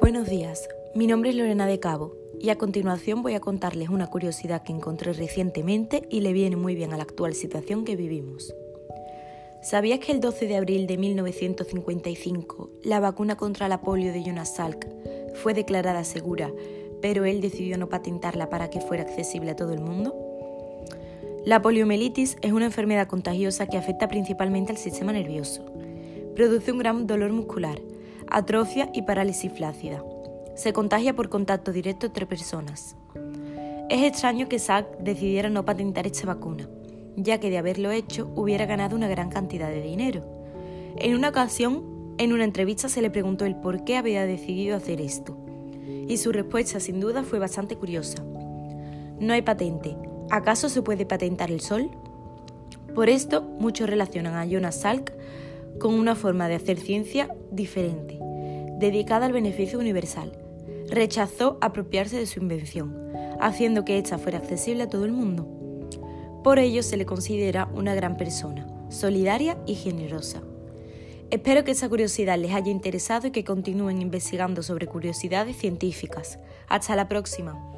Buenos días, mi nombre es Lorena de Cabo y a continuación voy a contarles una curiosidad que encontré recientemente y le viene muy bien a la actual situación que vivimos. ¿Sabías que el 12 de abril de 1955 la vacuna contra la polio de Jonas Salk fue declarada segura, pero él decidió no patentarla para que fuera accesible a todo el mundo? La poliomielitis es una enfermedad contagiosa que afecta principalmente al sistema nervioso. Produce un gran dolor muscular, atrofia y parálisis flácida. Se contagia por contacto directo entre personas. Es extraño que Salk decidiera no patentar esta vacuna, ya que de haberlo hecho hubiera ganado una gran cantidad de dinero. En una ocasión, en una entrevista se le preguntó el por qué había decidido hacer esto, y su respuesta sin duda fue bastante curiosa. No hay patente. ¿Acaso se puede patentar el sol? Por esto, muchos relacionan a Jonas Salk con una forma de hacer ciencia diferente, dedicada al beneficio universal. Rechazó apropiarse de su invención, haciendo que ésta fuera accesible a todo el mundo. Por ello se le considera una gran persona, solidaria y generosa. Espero que esta curiosidad les haya interesado y que continúen investigando sobre curiosidades científicas. Hasta la próxima.